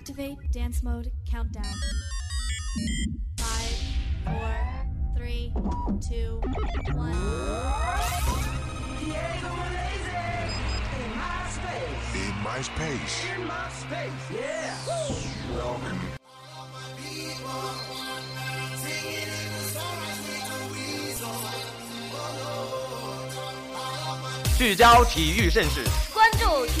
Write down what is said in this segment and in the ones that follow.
Activate dance mode countdown. Five, four, three, two, one. Diego Malaysia in my space. In my space. In my space, yeah. Welcome. 聚焦体育盛事，关注体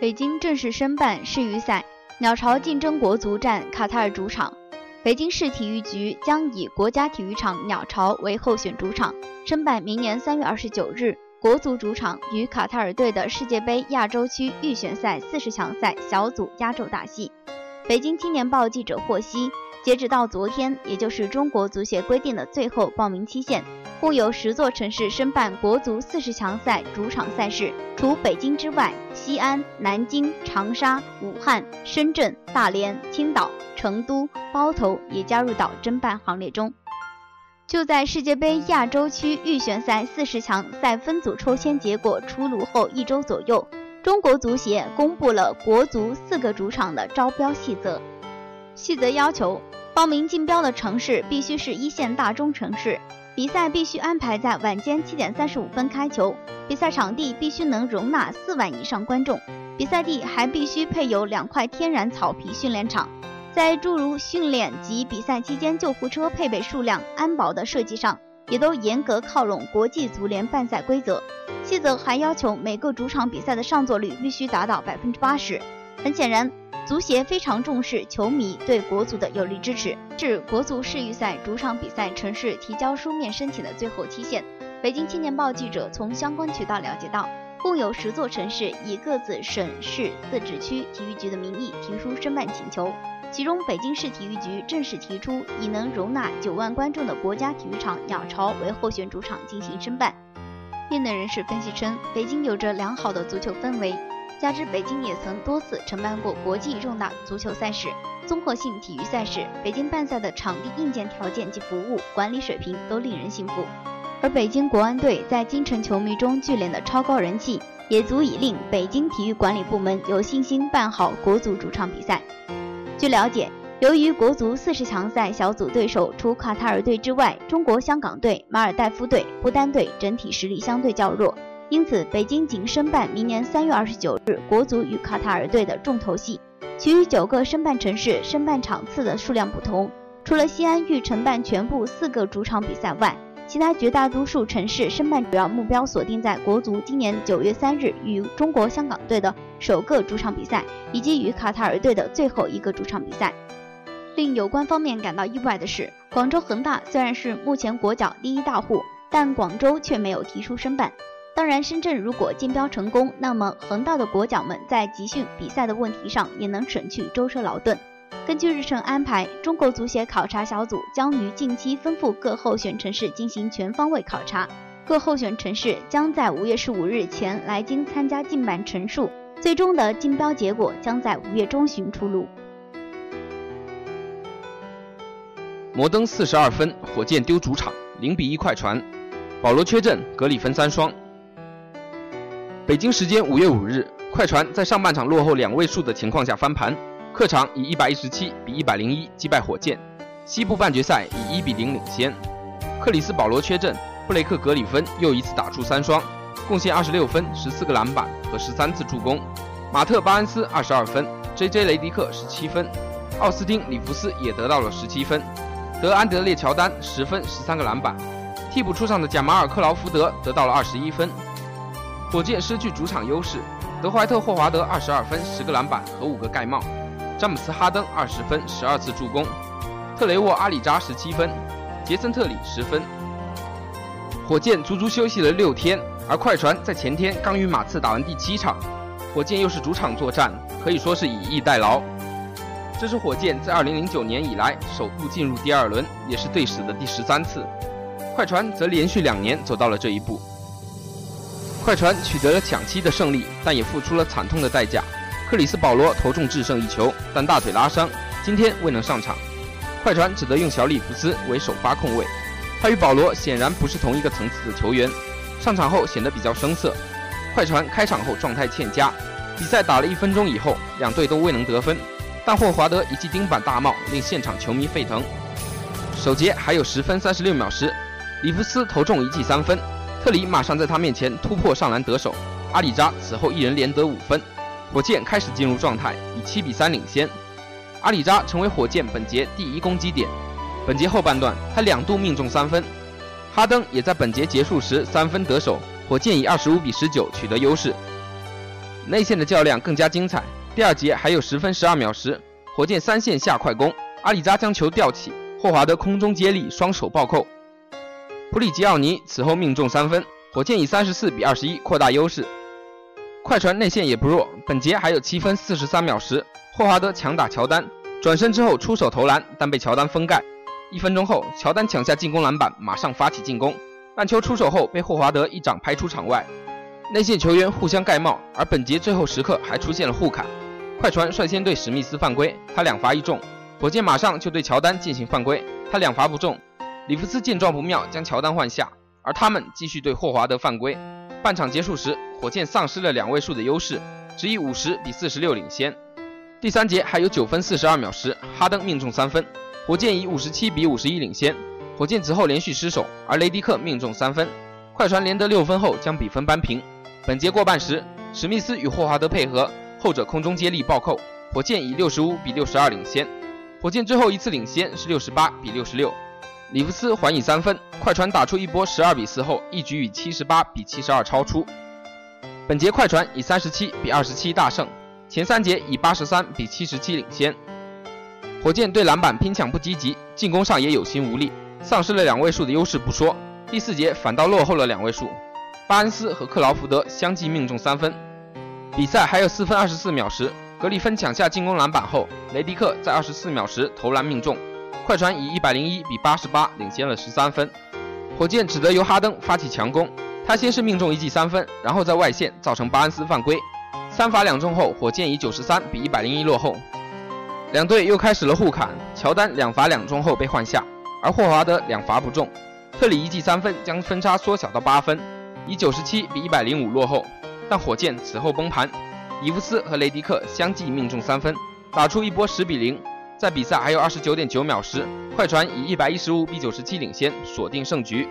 北京正式申办世预赛，鸟巢竞争国足战卡塔尔主场。北京市体育局将以国家体育场鸟巢为候选主场，申办明年三月二十九日国足主场与卡塔尔队的世界杯亚洲区预选赛四十强赛小组压轴大戏。北京青年报记者获悉，截止到昨天，也就是中国足协规定的最后报名期限。共有十座城市申办国足四十强赛主场赛事，除北京之外，西安、南京、长沙、武汉、深圳、大连、青岛、成都、包头也加入到争办行列中。就在世界杯亚洲区预选赛四十强赛分组抽签结果出炉后一周左右，中国足协公布了国足四个主场的招标细则。细则要求，报名竞标的城市必须是一线大中城市。比赛必须安排在晚间七点三十五分开球，比赛场地必须能容纳四万以上观众，比赛地还必须配有两块天然草皮训练场。在诸如训练及比赛期间救护车配备数量、安保的设计上，也都严格靠拢国际足联办赛规则。细则还要求每个主场比赛的上座率必须达到百分之八十。很显然。足协非常重视球迷对国足的有力支持，是国足世预赛主场比赛城市提交书面申请的最后期限。北京青年报记者从相关渠道了解到，共有十座城市以各自省市自治区体育局的名义提出申办请求，其中北京市体育局正式提出以能容纳九万观众的国家体育场鸟巢为候选主场进行申办。业内人士分析称，北京有着良好的足球氛围。加之北京也曾多次承办过国际重大足球赛事、综合性体育赛事，北京办赛的场地硬件条件及服务管理水平都令人信服。而北京国安队在京城球迷中聚敛的超高人气，也足以令北京体育管理部门有信心办好国足主场比赛。据了解，由于国足四十强赛小组对手除卡塔尔队之外，中国香港队、马尔代夫队、不丹队整体实力相对较弱。因此，北京仅申办明年三月二十九日国足与卡塔尔队的重头戏，其余九个申办城市申办场次的数量不同。除了西安欲承办全部四个主场比赛外，其他绝大多数城市申办主要目标锁定在国足今年九月三日与中国香港队的首个主场比赛，以及与卡塔尔队的最后一个主场比赛。令有关方面感到意外的是，广州恒大虽然是目前国脚第一大户，但广州却没有提出申办。当然，深圳如果竞标成功，那么恒大的国脚们在集训比赛的问题上也能省去舟车劳顿。根据日程安排，中国足协考察小组将于近期吩咐各候选城市进行全方位考察，各候选城市将在五月十五日前来京参加竞办陈述，最终的竞标结果将在五月中旬出炉。摩登四十二分，火箭丢主场，零比一快船，保罗缺阵，格里芬三双。北京时间五月五日，快船在上半场落后两位数的情况下翻盘，客场以一百一十七比一百零一击败火箭，西部半决赛以一比零领先。克里斯保罗缺阵，布雷克格里芬又一次打出三双，贡献二十六分、十四个篮板和十三次助攻。马特巴恩斯二十二分，J.J. 雷迪克十七分，奥斯汀里弗斯也得到了十七分，德安德烈乔丹十分、十三个篮板。替补出场的贾马尔克劳福德得到了二十一分。火箭失去主场优势，德怀特·霍华德二十二分、十个篮板和五个盖帽；詹姆斯·哈登二十分、十二次助攻；特雷沃·阿里扎十七分；杰森·特里十分。火箭足足休息了六天，而快船在前天刚与马刺打完第七场。火箭又是主场作战，可以说是以逸待劳。这是火箭在2009年以来首度进入第二轮，也是队史的第十三次。快船则连续两年走到了这一步。快船取得了抢七的胜利，但也付出了惨痛的代价。克里斯保罗投中制胜一球，但大腿拉伤，今天未能上场。快船只得用小里弗斯为首发控卫，他与保罗显然不是同一个层次的球员，上场后显得比较生涩。快船开场后状态欠佳，比赛打了一分钟以后，两队都未能得分。但霍华德一记钉板大帽令现场球迷沸腾。首节还有十分三十六秒时，里弗斯投中一记三分，特里马上在他面前突破上篮得手，阿里扎此后一人连得五分，火箭开始进入状态，以七比三领先。阿里扎成为火箭本节第一攻击点，本节后半段他两度命中三分，哈登也在本节结束时三分得手，火箭以二十五比十九取得优势。内线的较量更加精彩。第二节还有十分十二秒时，火箭三线下快攻，阿里扎将球吊起，霍华德空中接力，双手暴扣。普里吉奥尼此后命中三分，火箭以三十四比二十一扩大优势。快船内线也不弱，本节还有七分四十三秒时，霍华德强打乔丹，转身之后出手投篮，但被乔丹封盖。一分钟后，乔丹抢下进攻篮板，马上发起进攻，但球出手后被霍华德一掌拍出场外。内线球员互相盖帽，而本节最后时刻还出现了互砍。快船率先对史密斯犯规，他两罚一中；火箭马上就对乔丹进行犯规，他两罚不中。里弗斯见状不妙，将乔丹换下，而他们继续对霍华德犯规。半场结束时，火箭丧失了两位数的优势，只以五十比四十六领先。第三节还有九分四十二秒时，哈登命中三分，火箭以五十七比五十一领先。火箭此后连续失手，而雷迪克命中三分，快船连得六分后将比分扳平。本节过半时，史密斯与霍华德配合。后者空中接力暴扣，火箭以六十五比六十二领先。火箭最后一次领先是六十八比六十六。里弗斯还以三分，快船打出一波十二比四后，一举以七十八比七十二超出。本节快船以三十七比二十七大胜，前三节以八十三比七十七领先。火箭对篮板拼抢不积极，进攻上也有心无力，丧失了两位数的优势不说，第四节反倒落后了两位数。巴恩斯和克劳福德相继命中三分。比赛还有四分二十四秒时，格里芬抢下进攻篮板后，雷迪克在二十四秒时投篮命中，快船以一百零一比八十八领先了十三分。火箭只得由哈登发起强攻，他先是命中一记三分，然后在外线造成巴恩斯犯规，三罚两中后，火箭以九十三比一百零一落后。两队又开始了互砍，乔丹两罚两中后被换下，而霍华德两罚不中，特里一记三分将分差缩小到八分，以九十七比一百零五落后。但火箭此后崩盘，伊夫斯和雷迪克相继命中三分，打出一波十比零。在比赛还有二十九点九秒时，快船以一百一十五比九十七领先，锁定胜局。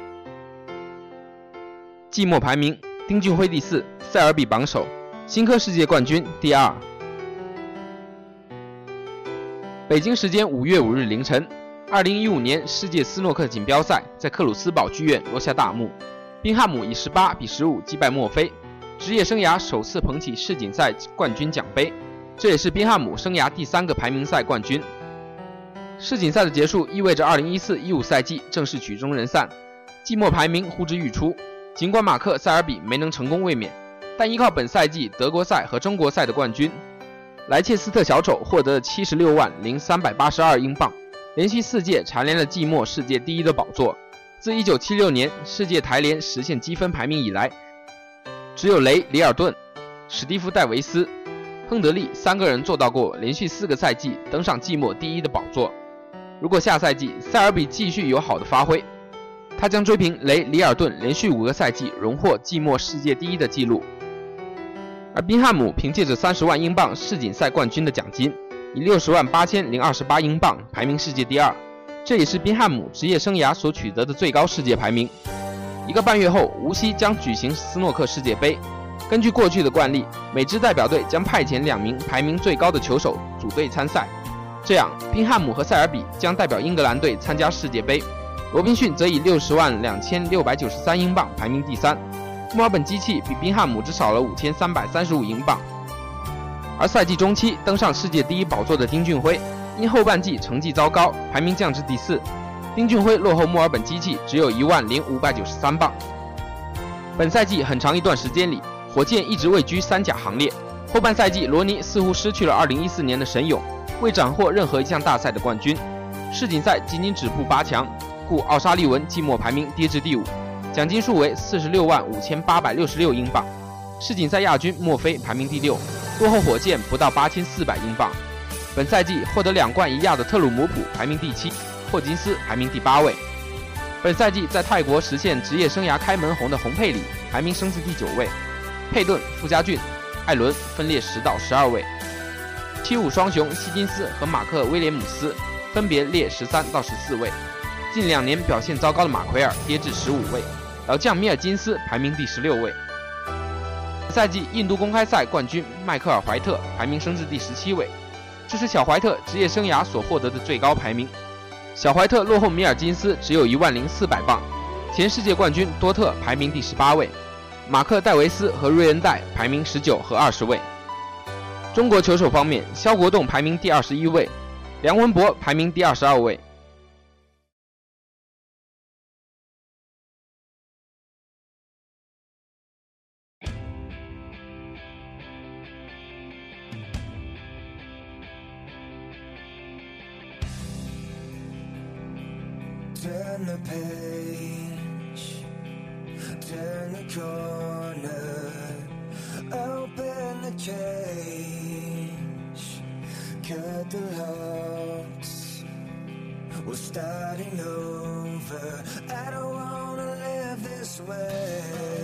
季末排名：丁俊晖第四，塞尔比榜首，新科世界冠军第二。北京时间五月五日凌晨，二零一五年世界斯诺克锦标赛在克鲁斯堡剧院落下大幕，宾汉姆以十八比十五击败墨菲。职业生涯首次捧起世锦赛冠军奖杯，这也是宾汉姆生涯第三个排名赛冠军。世锦赛的结束意味着2014-15赛季正式曲终人散，季末排名呼之欲出。尽管马克·塞尔比没能成功卫冕，但依靠本赛季德国赛和中国赛的冠军，莱切斯特小丑获得了76万零382英镑，连续四届蝉联了季末世界第一的宝座。自1976年世界台联实现积分排名以来。只有雷、里尔顿、史蒂夫·戴维斯、亨德利三个人做到过连续四个赛季登上季末第一的宝座。如果下赛季塞尔比继续有好的发挥，他将追平雷、里尔顿连续五个赛季荣获季末世界第一的纪录。而宾汉姆凭借着三十万英镑世锦赛冠军的奖金，以六十万八千零二十八英镑排名世界第二，这也是宾汉姆职业生涯所取得的最高世界排名。一个半月后，无锡将举行斯诺克世界杯。根据过去的惯例，每支代表队将派遣两名排名最高的球手组队参赛。这样，宾汉姆和塞尔比将代表英格兰队参加世界杯。罗宾逊则以六十万两千六百九十三英镑排名第三。墨尔本机器比宾汉姆只少了五千三百三十五英镑。而赛季中期登上世界第一宝座的丁俊晖，因后半季成绩糟糕，排名降至第四。丁俊晖落后墨尔本机器只有一万零五百九十三磅。本赛季很长一段时间里，火箭一直位居三甲行列。后半赛季，罗尼似乎失去了2014年的神勇，未斩获任何一项大赛的冠军。世锦赛仅仅止步八强，故奥沙利文季末排名跌至第五，奖金数为四十六万五千八百六十六英镑。世锦赛亚军墨菲排名第六，落后火箭不到八千四百英镑。本赛季获得两冠一亚的特鲁姆普排名第七，霍金斯排名第八位。本赛季在泰国实现职业生涯开门红的洪佩里排名升至第九位，佩顿、傅家俊、艾伦分列十到十二位。七五双雄希金斯和马克威廉姆斯。分别列十三到十四位，近两年表现糟糕的马奎尔跌至十五位，老将米尔金斯排名第十六位。赛季印度公开赛冠军迈克尔怀特排名升至第十七位，这是小怀特职业生涯所获得的最高排名。小怀特落后米尔金斯只有一万零四百磅，前世界冠军多特排名第十八位，马克戴维斯和瑞恩戴排名十九和二十位。中国球手方面，肖国栋排名第二十一位。梁文博排名第二十二位。Cut the locks. We're starting over. I don't wanna live this way.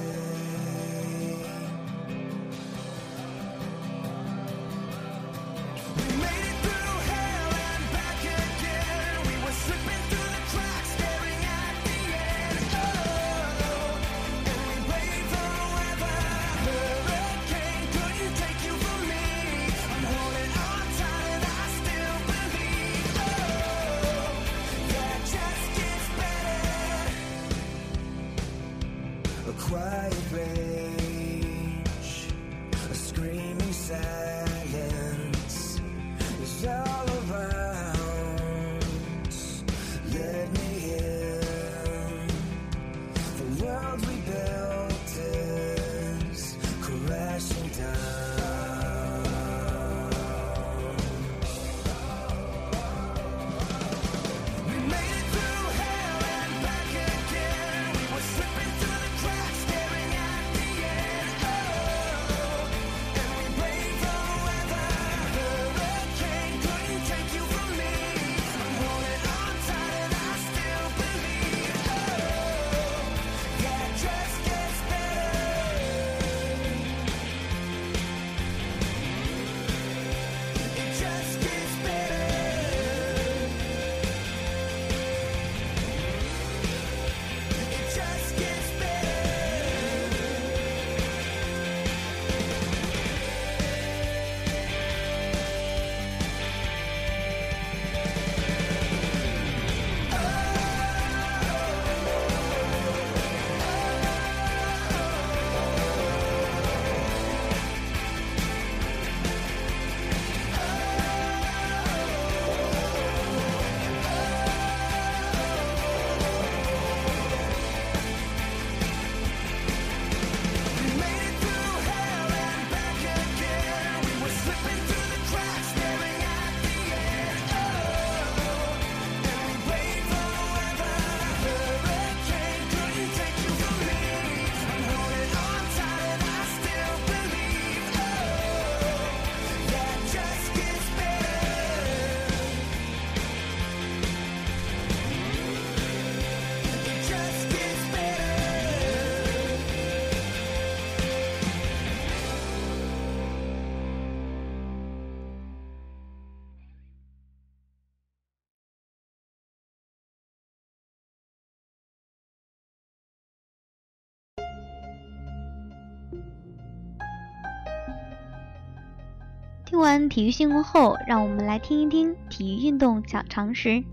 听完体育新闻后，让我们来听一听体育运动小常识。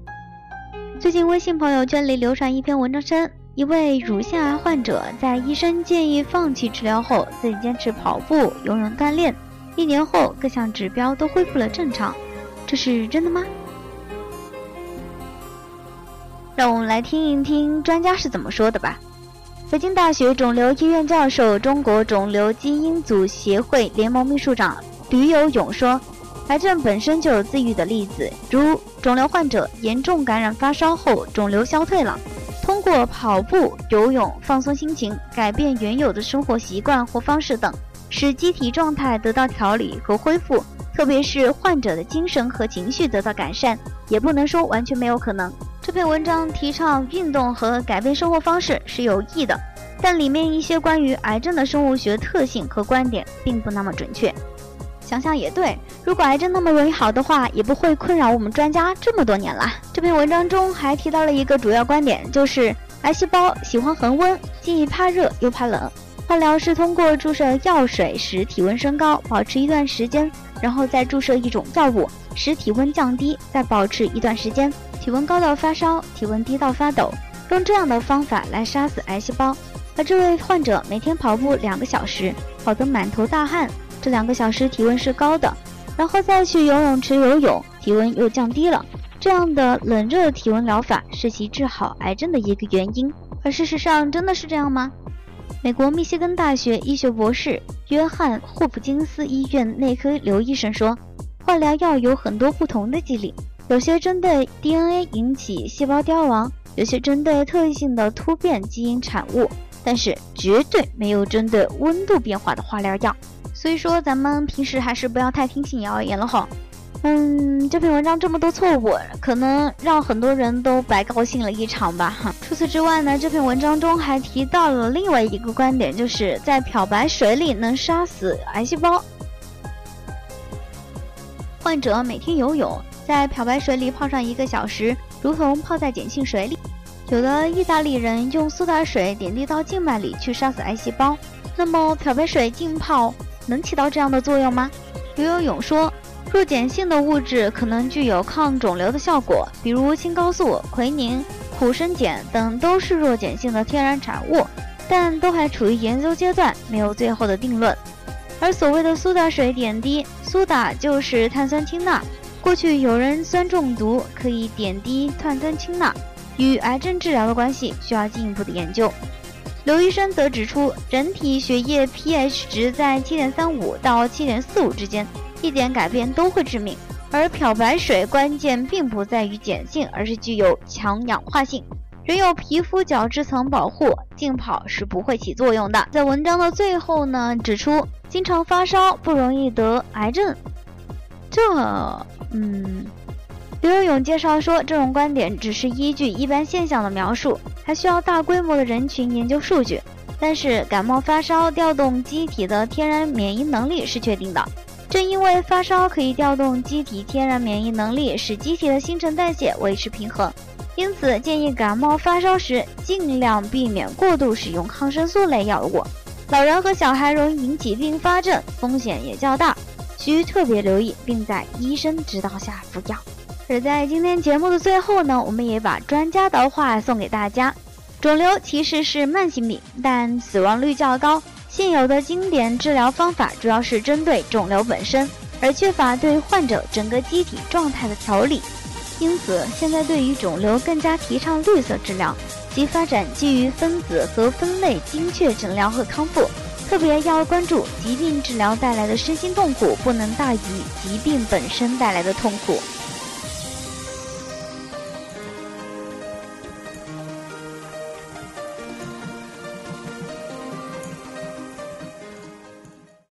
最近微信朋友圈里流传一篇文章称，一位乳腺癌患者在医生建议放弃治疗后，自己坚持跑步、游泳锻炼，一年后各项指标都恢复了正常，这是真的吗？让我们来听一听专家是怎么说的吧。北京大学肿瘤医院教授、中国肿瘤基因组协会联盟秘书长吕有勇说：“癌症本身就有自愈的例子，如肿瘤患者严重感染发烧后，肿瘤消退了，通过跑步、游泳放松心情，改变原有的生活习惯或方式等，使机体状态得到调理和恢复。特别是患者的精神和情绪得到改善，也不能说完全没有可能。”这篇文章提倡运动和改变生活方式是有益的，但里面一些关于癌症的生物学特性和观点并不那么准确。想想也对，如果癌症那么容易好的话，也不会困扰我们专家这么多年了。这篇文章中还提到了一个主要观点，就是癌细胞喜欢恒温，既怕热又怕冷。化疗是通过注射药水使体温升高，保持一段时间，然后再注射一种药物使体温降低，再保持一段时间。体温高到发烧，体温低到发抖，用这样的方法来杀死癌细胞。而这位患者每天跑步两个小时，跑得满头大汗，这两个小时体温是高的，然后再去游泳池游泳，体温又降低了。这样的冷热体温疗法是其治好癌症的一个原因。而事实上，真的是这样吗？美国密歇根大学医学博士约翰霍普金斯医院内科刘医生说，化疗药有很多不同的机理。有些针对 DNA 引起细胞凋亡，有些针对特异性的突变基因产物，但是绝对没有针对温度变化的化疗药。所以说，咱们平时还是不要太听信谣言了哈。嗯，这篇文章这么多错误，可能让很多人都白高兴了一场吧。哈，除此之外呢，这篇文章中还提到了另外一个观点，就是在漂白水里能杀死癌细胞。患者每天游泳。在漂白水里泡上一个小时，如同泡在碱性水里。有的意大利人用苏打水点滴到静脉里去杀死癌细胞。那么漂白水浸泡能起到这样的作用吗？刘有勇说，弱碱性的物质可能具有抗肿瘤的效果，比如青蒿素、奎宁、苦参碱等都是弱碱性的天然产物，但都还处于研究阶段，没有最后的定论。而所谓的苏打水点滴，苏打就是碳酸氢钠。过去有人酸中毒，可以点滴碳酸氢钠，与癌症治疗的关系需要进一步的研究。刘医生则指出，人体血液 pH 值在7.35到7.45之间，一点改变都会致命。而漂白水关键并不在于碱性，而是具有强氧化性。人有皮肤角质层保护，浸泡是不会起作用的。在文章的最后呢，指出经常发烧不容易得癌症。这。嗯，刘有勇介绍说，这种观点只是依据一般现象的描述，还需要大规模的人群研究数据。但是感冒发烧调动机体的天然免疫能力是确定的，正因为发烧可以调动机体天然免疫能力，使机体的新陈代谢维持平衡。因此，建议感冒发烧时尽量避免过度使用抗生素类药物。老人和小孩容易引起并发症，风险也较大。需特别留意，并在医生指导下服药。而在今天节目的最后呢，我们也把专家的话送给大家：肿瘤其实是慢性病，但死亡率较高。现有的经典治疗方法主要是针对肿瘤本身，而缺乏对患者整个机体状态的调理。因此，现在对于肿瘤更加提倡绿色治疗，即发展基于分子和分类精确诊疗和康复。特别要关注疾病治疗带来的身心痛苦，不能大于疾病本身带来的痛苦。